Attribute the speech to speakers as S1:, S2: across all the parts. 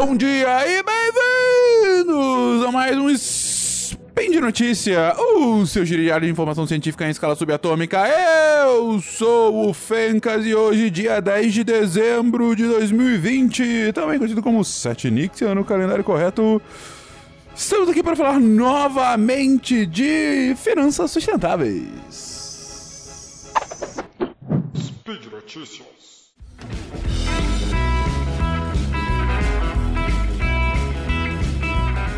S1: Bom dia e bem-vindos a mais um Spin de Notícia, o seu giriário de informação científica em escala subatômica. Eu sou o Fencas e hoje, dia 10 de dezembro de 2020, também conhecido como 7 Nixia no calendário correto, estamos aqui para falar novamente de finanças sustentáveis.
S2: Speed Notícias.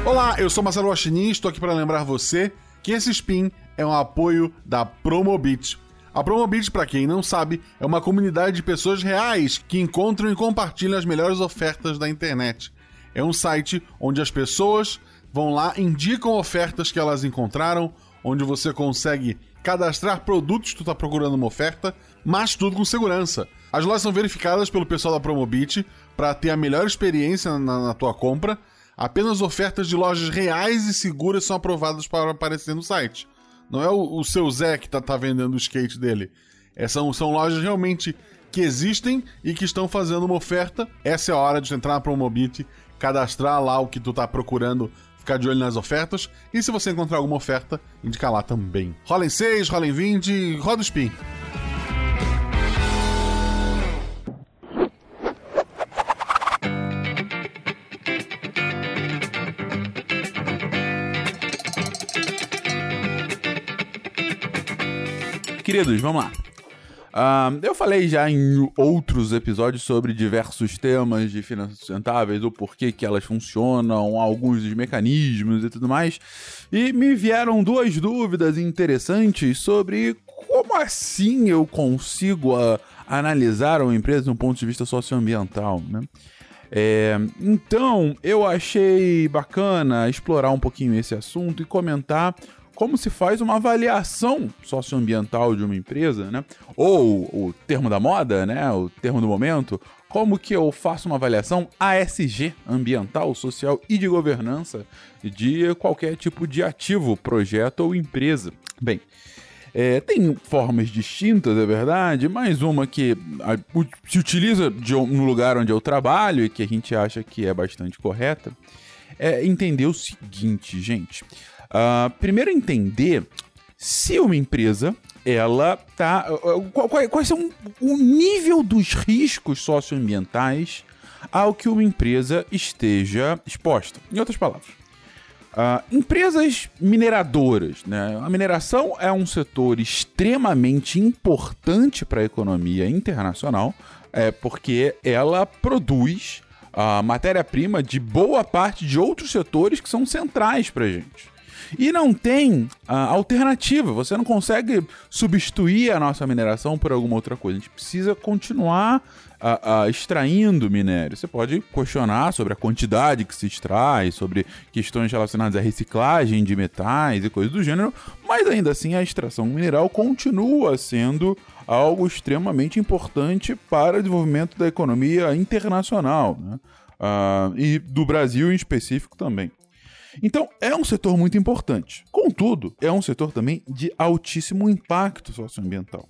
S3: Olá, eu sou Marcelo Guaxinim e estou aqui para lembrar você que esse spin é um apoio da Promobit. A Promobit, para quem não sabe, é uma comunidade de pessoas reais que encontram e compartilham as melhores ofertas da internet. É um site onde as pessoas vão lá, indicam ofertas que elas encontraram, onde você consegue cadastrar produtos que tu está procurando uma oferta, mas tudo com segurança. As lojas são verificadas pelo pessoal da Promobit para ter a melhor experiência na, na tua compra Apenas ofertas de lojas reais e seguras são aprovadas para aparecer no site. Não é o, o seu Zé que tá, tá vendendo o skate dele. É, são, são lojas realmente que existem e que estão fazendo uma oferta. Essa é a hora de entrar na Promobit, cadastrar lá o que tu tá procurando, ficar de olho nas ofertas. E se você encontrar alguma oferta, indicar lá também. Rola em 6, rola em 20, roda o spin.
S1: Queridos, vamos lá. Uh, eu falei já em outros episódios sobre diversos temas de finanças sustentáveis, o porquê que elas funcionam, alguns dos mecanismos e tudo mais. E me vieram duas dúvidas interessantes sobre como assim eu consigo uh, analisar uma empresa de um ponto de vista socioambiental, né? É, então, eu achei bacana explorar um pouquinho esse assunto e comentar como se faz uma avaliação socioambiental de uma empresa, né? Ou o termo da moda, né? O termo do momento. Como que eu faço uma avaliação ASG, ambiental, social e de governança, de qualquer tipo de ativo, projeto ou empresa? Bem, é, tem formas distintas, é verdade, mas uma que a, se utiliza de, no lugar onde eu trabalho e que a gente acha que é bastante correta é entender o seguinte, gente. Uh, primeiro entender se uma empresa ela tá qual, qual, quais são o nível dos riscos socioambientais ao que uma empresa esteja exposta. Em outras palavras, uh, empresas mineradoras, né? A mineração é um setor extremamente importante para a economia internacional, é porque ela produz a matéria-prima de boa parte de outros setores que são centrais para a gente. E não tem uh, alternativa. Você não consegue substituir a nossa mineração por alguma outra coisa. A gente precisa continuar uh, uh, extraindo minério. Você pode questionar sobre a quantidade que se extrai, sobre questões relacionadas à reciclagem de metais e coisas do gênero, mas ainda assim a extração mineral continua sendo algo extremamente importante para o desenvolvimento da economia internacional. Né? Uh, e do Brasil em específico também. Então, é um setor muito importante. Contudo, é um setor também de altíssimo impacto socioambiental.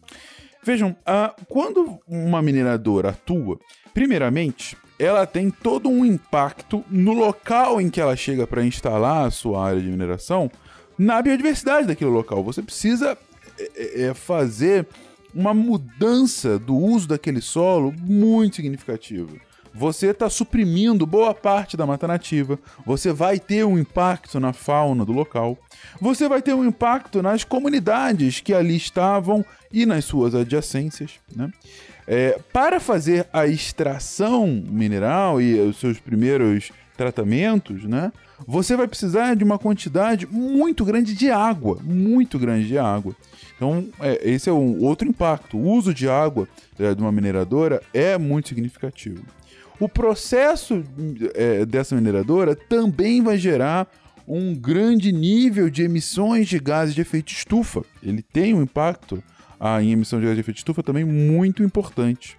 S1: Vejam, uh, quando uma mineradora atua, primeiramente, ela tem todo um impacto no local em que ela chega para instalar a sua área de mineração, na biodiversidade daquele local. Você precisa é, é, fazer uma mudança do uso daquele solo muito significativa você está suprimindo boa parte da mata nativa, você vai ter um impacto na fauna do local, você vai ter um impacto nas comunidades que ali estavam e nas suas adjacências. Né? É, para fazer a extração mineral e os seus primeiros tratamentos, né, você vai precisar de uma quantidade muito grande de água, muito grande de água. Então, é, esse é um outro impacto. O uso de água é, de uma mineradora é muito significativo. O processo é, dessa mineradora também vai gerar um grande nível de emissões de gases de efeito estufa. Ele tem um impacto ah, em emissão de gases de efeito estufa também muito importante.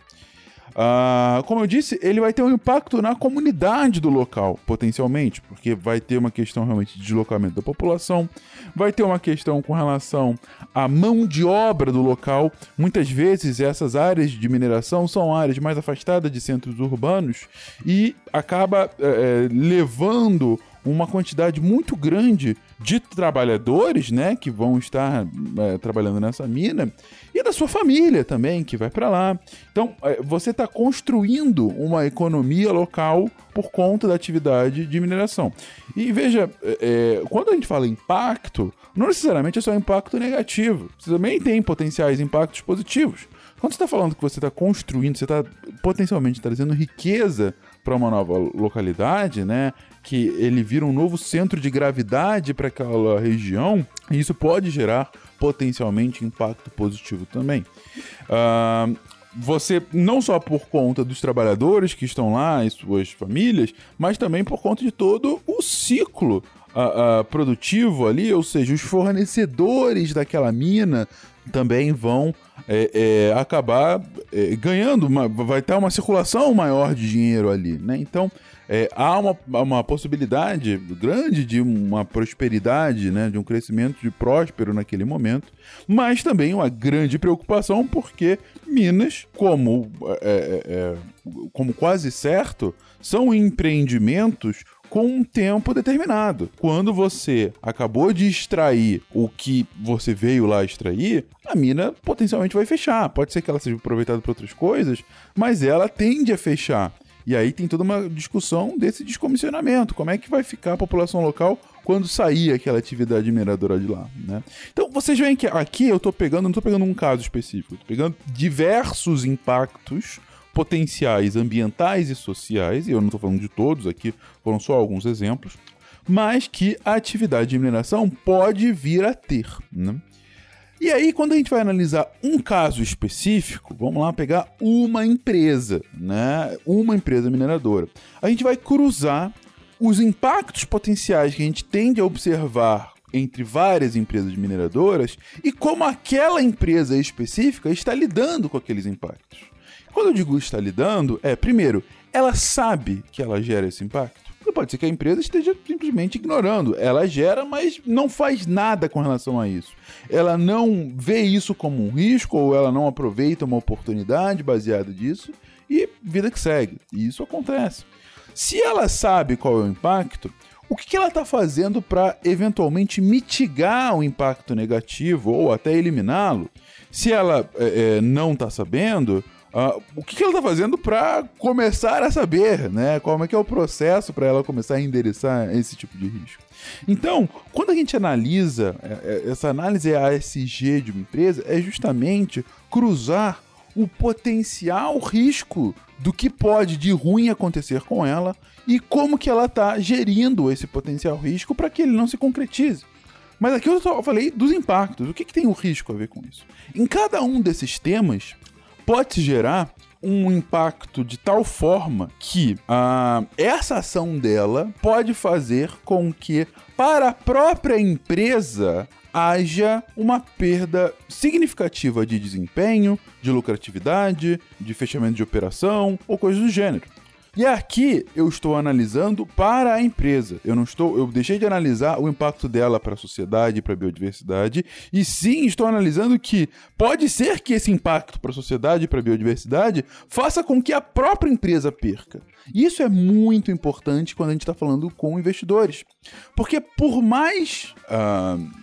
S1: Ah, como eu disse, ele vai ter um impacto na comunidade do local, potencialmente, porque vai ter uma questão realmente de deslocamento da população, vai ter uma questão com relação à mão de obra do local. Muitas vezes essas áreas de mineração são áreas mais afastadas de centros urbanos e acaba é, levando uma quantidade muito grande de trabalhadores, né, que vão estar é, trabalhando nessa mina e da sua família também que vai para lá. Então, é, você está construindo uma economia local por conta da atividade de mineração. E veja, é, quando a gente fala impacto, não necessariamente é só impacto negativo. Você também tem potenciais impactos positivos. Quando você está falando que você está construindo, você está potencialmente trazendo riqueza para uma nova localidade, né? Que ele vira um novo centro de gravidade para aquela região, e isso pode gerar potencialmente impacto positivo também. Uh, você, não só por conta dos trabalhadores que estão lá e suas famílias, mas também por conta de todo o ciclo uh, uh, produtivo ali, ou seja, os fornecedores daquela mina também vão é, é, acabar é, ganhando, uma, vai ter uma circulação maior de dinheiro ali, né? Então é, há uma, uma possibilidade grande de uma prosperidade, né? De um crescimento de próspero naquele momento, mas também uma grande preocupação porque Minas, como, é, é, como quase certo, são empreendimentos com um tempo determinado. Quando você acabou de extrair o que você veio lá extrair, a mina potencialmente vai fechar. Pode ser que ela seja aproveitada para outras coisas, mas ela tende a fechar. E aí tem toda uma discussão desse descomissionamento. Como é que vai ficar a população local quando sair aquela atividade mineradora de lá, né? Então vocês veem que aqui eu estou pegando, não estou pegando um caso específico, estou pegando diversos impactos potenciais ambientais e sociais, e eu não estou falando de todos aqui, foram só alguns exemplos, mas que a atividade de mineração pode vir a ter. Né? E aí, quando a gente vai analisar um caso específico, vamos lá pegar uma empresa, né? Uma empresa mineradora. A gente vai cruzar os impactos potenciais que a gente tende a observar entre várias empresas mineradoras e como aquela empresa específica está lidando com aqueles impactos. Quando eu digo está lidando, é, primeiro, ela sabe que ela gera esse impacto. Porque pode ser que a empresa esteja simplesmente ignorando. Ela gera, mas não faz nada com relação a isso. Ela não vê isso como um risco ou ela não aproveita uma oportunidade baseada disso e vida que segue. E isso acontece. Se ela sabe qual é o impacto, o que ela está fazendo para eventualmente mitigar o impacto negativo ou até eliminá-lo? Se ela é, é, não está sabendo, Uh, o que, que ela está fazendo para começar a saber, né? Como é que é o processo para ela começar a endereçar esse tipo de risco? Então, quando a gente analisa é, é, essa análise ASG de uma empresa, é justamente cruzar o potencial risco do que pode de ruim acontecer com ela e como que ela está gerindo esse potencial risco para que ele não se concretize. Mas aqui eu só falei dos impactos. O que, que tem o risco a ver com isso? Em cada um desses temas, pode gerar um impacto de tal forma que uh, essa ação dela pode fazer com que, para a própria empresa, haja uma perda significativa de desempenho, de lucratividade, de fechamento de operação ou coisas do gênero. E aqui eu estou analisando para a empresa. Eu não estou, eu deixei de analisar o impacto dela para a sociedade para a biodiversidade, e sim estou analisando que pode ser que esse impacto para a sociedade para a biodiversidade faça com que a própria empresa perca. Isso é muito importante quando a gente está falando com investidores, porque por mais uh,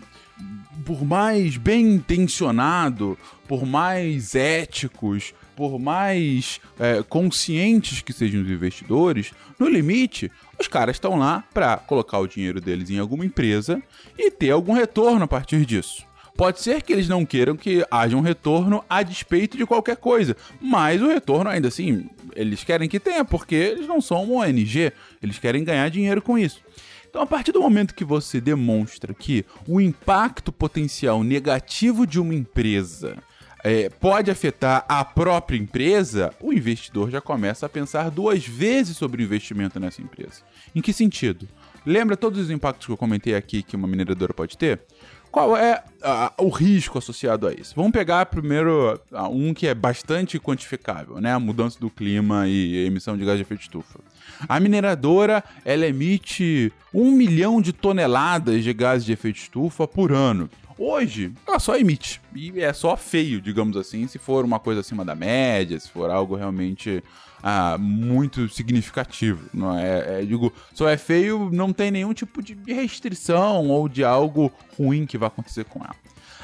S1: por mais bem intencionado, por mais éticos, por mais é, conscientes que sejam os investidores, no limite, os caras estão lá para colocar o dinheiro deles em alguma empresa e ter algum retorno a partir disso. Pode ser que eles não queiram que haja um retorno a despeito de qualquer coisa, mas o retorno ainda assim, eles querem que tenha, porque eles não são uma ONG, eles querem ganhar dinheiro com isso. Então, a partir do momento que você demonstra que o impacto potencial negativo de uma empresa é, pode afetar a própria empresa, o investidor já começa a pensar duas vezes sobre o investimento nessa empresa. Em que sentido? Lembra todos os impactos que eu comentei aqui que uma mineradora pode ter? qual é o risco associado a isso? Vamos pegar primeiro um que é bastante quantificável, né? A mudança do clima e emissão de gás de efeito estufa. A mineradora, ela emite um milhão de toneladas de gases de efeito estufa por ano. Hoje, ela só emite. E é só feio, digamos assim, se for uma coisa acima da média, se for algo realmente ah, muito significativo. Não é, é, digo, só é feio, não tem nenhum tipo de restrição ou de algo ruim que vai acontecer com ela.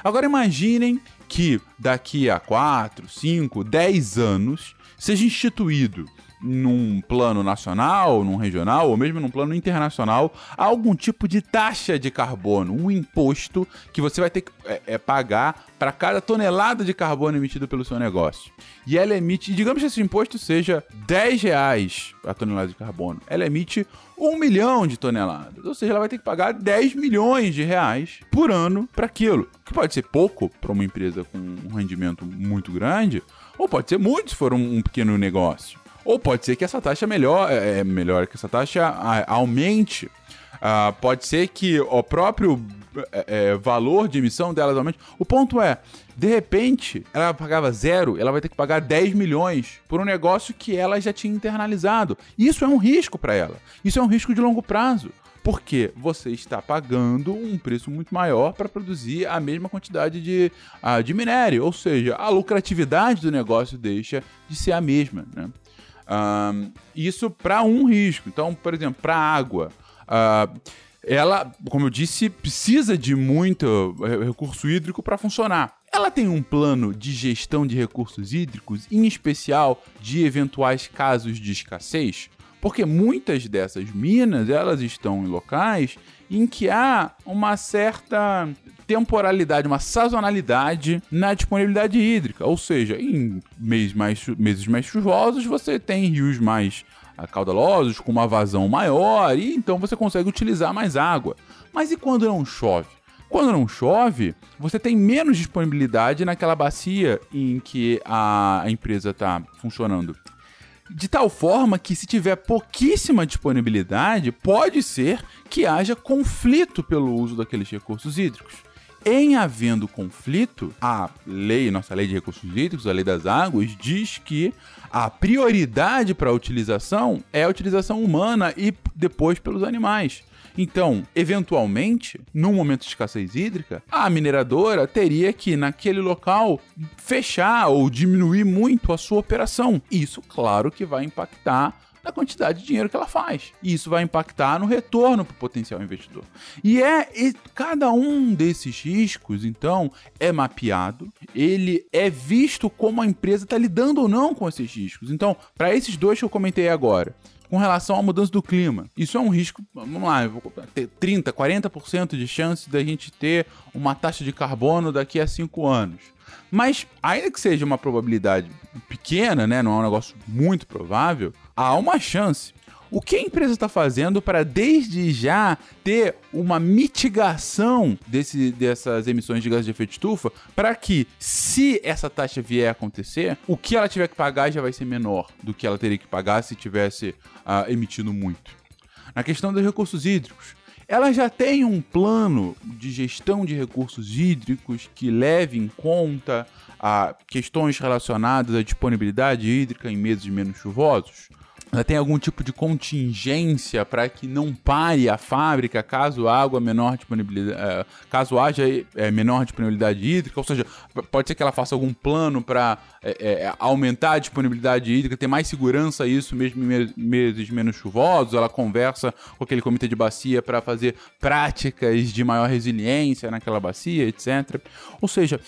S1: Agora imaginem que daqui a 4, 5, 10 anos seja instituído num plano nacional, num regional ou mesmo num plano internacional algum tipo de taxa de carbono, um imposto que você vai ter que é, é, pagar para cada tonelada de carbono emitido pelo seu negócio. E ela emite, digamos que esse imposto seja 10 reais a tonelada de carbono, ela emite um milhão de toneladas. Ou seja, ela vai ter que pagar 10 milhões de reais por ano para aquilo. Que pode ser pouco para uma empresa com um rendimento muito grande, ou pode ser muito se for um, um pequeno negócio. Ou pode ser que essa taxa melhor, é, é melhor que essa taxa aumente. Uh, pode ser que o próprio é, é, valor de emissão delas aumente. O ponto é, de repente, ela pagava zero, ela vai ter que pagar 10 milhões por um negócio que ela já tinha internalizado. Isso é um risco para ela. Isso é um risco de longo prazo. Porque você está pagando um preço muito maior para produzir a mesma quantidade de, uh, de minério. Ou seja, a lucratividade do negócio deixa de ser a mesma. Né? Um, isso para um risco. Então, por exemplo, para água. Uh, ela, como eu disse, precisa de muito recurso hídrico para funcionar. Ela tem um plano de gestão de recursos hídricos, em especial de eventuais casos de escassez, porque muitas dessas minas elas estão em locais em que há uma certa temporalidade, uma sazonalidade na disponibilidade hídrica. Ou seja, em meses mais, meses mais chuvosos, você tem rios mais ah, caudalosos, com uma vazão maior, e então você consegue utilizar mais água. Mas e quando não chove? Quando não chove, você tem menos disponibilidade naquela bacia em que a empresa está funcionando. De tal forma que, se tiver pouquíssima disponibilidade, pode ser que haja conflito pelo uso daqueles recursos hídricos. Em havendo conflito, a lei, nossa lei de recursos hídricos, a lei das águas, diz que a prioridade para a utilização é a utilização humana e depois pelos animais. Então, eventualmente, num momento de escassez hídrica, a mineradora teria que, naquele local, fechar ou diminuir muito a sua operação. Isso, claro, que vai impactar da quantidade de dinheiro que ela faz. E isso vai impactar no retorno para o potencial investidor. E é e cada um desses riscos, então, é mapeado, ele é visto como a empresa está lidando ou não com esses riscos. Então, para esses dois que eu comentei agora, com relação à mudança do clima. Isso é um risco, vamos lá, ter 30, 40% de chance da gente ter uma taxa de carbono daqui a 5 anos. Mas, ainda que seja uma probabilidade pequena, né, não é um negócio muito provável, há uma chance. O que a empresa está fazendo para, desde já, ter uma mitigação desse, dessas emissões de gás de efeito estufa para que, se essa taxa vier a acontecer, o que ela tiver que pagar já vai ser menor do que ela teria que pagar se tivesse uh, emitido muito. Na questão dos recursos hídricos, ela já tem um plano de gestão de recursos hídricos que leve em conta a ah, questões relacionadas à disponibilidade hídrica em meses menos chuvosos? Tem algum tipo de contingência para que não pare a fábrica caso água menor disponibilidade, é, caso haja é, menor disponibilidade hídrica, ou seja, pode ser que ela faça algum plano para é, é, aumentar a disponibilidade hídrica, ter mais segurança isso mesmo em meses menos chuvosos. Ela conversa com aquele comitê de bacia para fazer práticas de maior resiliência naquela bacia, etc. Ou seja,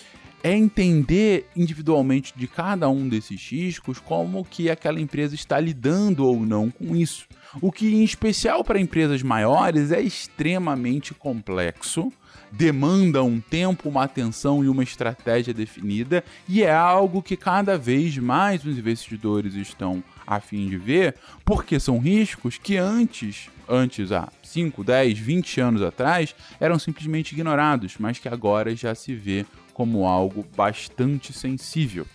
S1: é entender individualmente de cada um desses riscos como que aquela empresa está lidando ou não com isso. O que, em especial para empresas maiores, é extremamente complexo, demanda um tempo, uma atenção e uma estratégia definida, e é algo que cada vez mais os investidores estão a fim de ver, porque são riscos que antes, antes há 5, 10, 20 anos atrás, eram simplesmente ignorados, mas que agora já se vê como algo bastante sensível.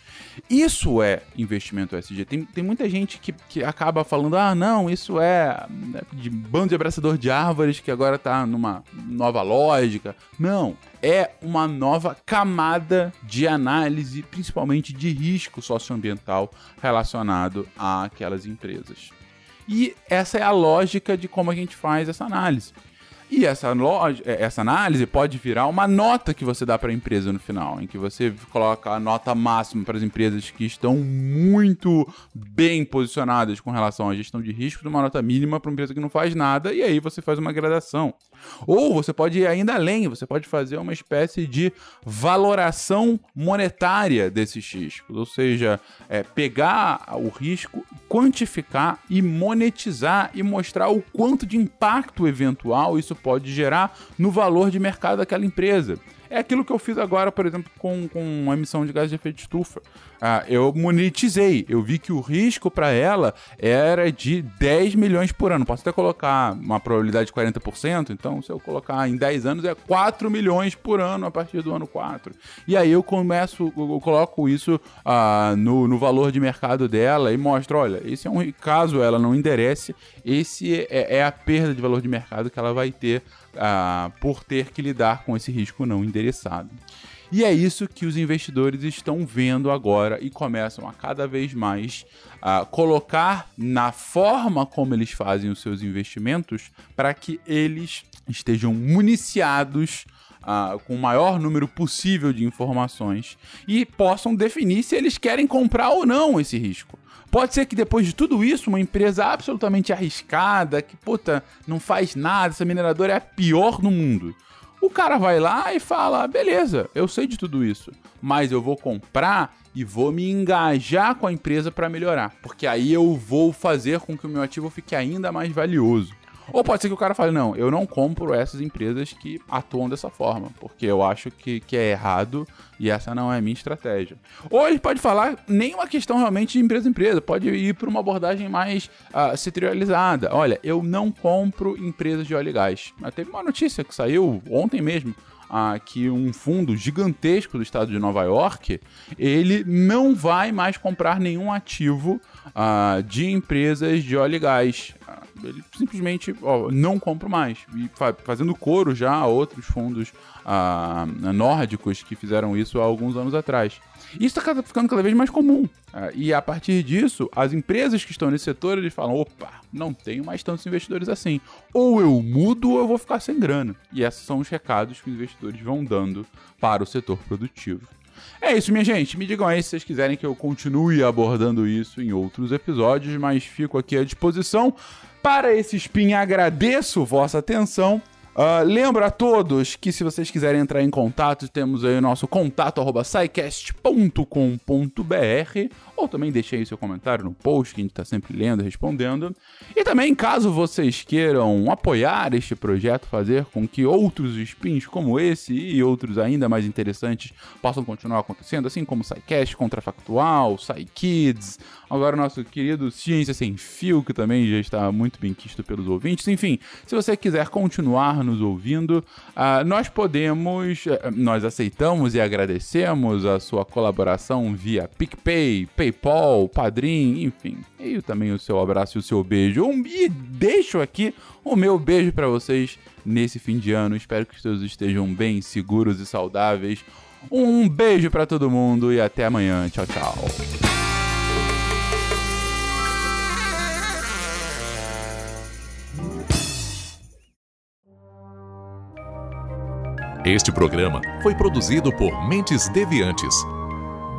S1: Isso é investimento ESG. Tem, tem muita gente que, que acaba falando: ah, não, isso é né, de bando de abraçador de árvores que agora está numa nova lógica. Não, é uma nova camada de análise, principalmente de risco socioambiental relacionado àquelas empresas. E essa é a lógica de como a gente faz essa análise. E essa, loja, é, essa análise pode virar uma nota que você dá para a empresa no final, em que você coloca a nota máxima para as empresas que estão muito bem posicionadas com relação à gestão de risco, de uma nota mínima para uma empresa que não faz nada, e aí você faz uma gradação. Ou você pode ir ainda além, você pode fazer uma espécie de valoração monetária desses riscos, ou seja, é, pegar o risco, quantificar e monetizar e mostrar o quanto de impacto eventual isso pode gerar no valor de mercado daquela empresa. É aquilo que eu fiz agora, por exemplo, com, com a emissão de gás de efeito de estufa. Ah, eu monetizei, eu vi que o risco para ela era de 10 milhões por ano. Posso até colocar uma probabilidade de 40%, então se eu colocar em 10 anos é 4 milhões por ano a partir do ano 4. E aí eu começo, eu coloco isso ah, no, no valor de mercado dela e mostro, olha, esse é um caso ela não enderece, esse é, é a perda de valor de mercado que ela vai ter ah, por ter que lidar com esse risco não endereçado. E é isso que os investidores estão vendo agora e começam a cada vez mais a colocar na forma como eles fazem os seus investimentos para que eles estejam municiados Uh, com o maior número possível de informações e possam definir se eles querem comprar ou não esse risco. Pode ser que depois de tudo isso, uma empresa absolutamente arriscada, que puta, não faz nada, essa mineradora é a pior no mundo. O cara vai lá e fala: beleza, eu sei de tudo isso, mas eu vou comprar e vou me engajar com a empresa para melhorar, porque aí eu vou fazer com que o meu ativo fique ainda mais valioso. Ou pode ser que o cara fale, não, eu não compro essas empresas que atuam dessa forma, porque eu acho que, que é errado e essa não é a minha estratégia. Ou ele pode falar nem uma questão realmente de empresa a empresa, pode ir para uma abordagem mais uh, setorializada. Olha, eu não compro empresas de óleo e gás. Mas teve uma notícia que saiu ontem mesmo, ah, que um fundo gigantesco do estado de Nova York, ele não vai mais comprar nenhum ativo ah, de empresas de óleo e gás. Ah, ele simplesmente não compra mais. E fa fazendo coro já a outros fundos ah, nórdicos que fizeram isso há alguns anos atrás. Isso está ficando cada vez mais comum. E a partir disso, as empresas que estão nesse setor eles falam: opa, não tenho mais tantos investidores assim. Ou eu mudo ou eu vou ficar sem grana. E esses são os recados que os investidores vão dando para o setor produtivo. É isso, minha gente. Me digam aí se vocês quiserem que eu continue abordando isso em outros episódios, mas fico aqui à disposição. Para esse spin, agradeço vossa atenção. Uh, lembro a todos que se vocês quiserem entrar em contato, temos aí o nosso contato arroba ou também deixe aí seu comentário no post que a gente está sempre lendo e respondendo. E também, caso vocês queiram apoiar este projeto, fazer com que outros spins como esse e outros ainda mais interessantes possam continuar acontecendo, assim como SciCast, Contrafactual, SciKids, agora o nosso querido Ciência Sem Fio, que também já está muito bem quisto pelos ouvintes. Enfim, se você quiser continuar nos ouvindo, uh, nós podemos, uh, nós aceitamos e agradecemos a sua colaboração via PicPay, PayPal, Padrim, enfim. E também o seu abraço e o seu beijo. E deixo aqui o meu beijo para vocês nesse fim de ano. Espero que todos estejam bem, seguros e saudáveis. Um beijo para todo mundo e até amanhã. Tchau, tchau.
S4: Este programa foi produzido por Mentes Deviantes.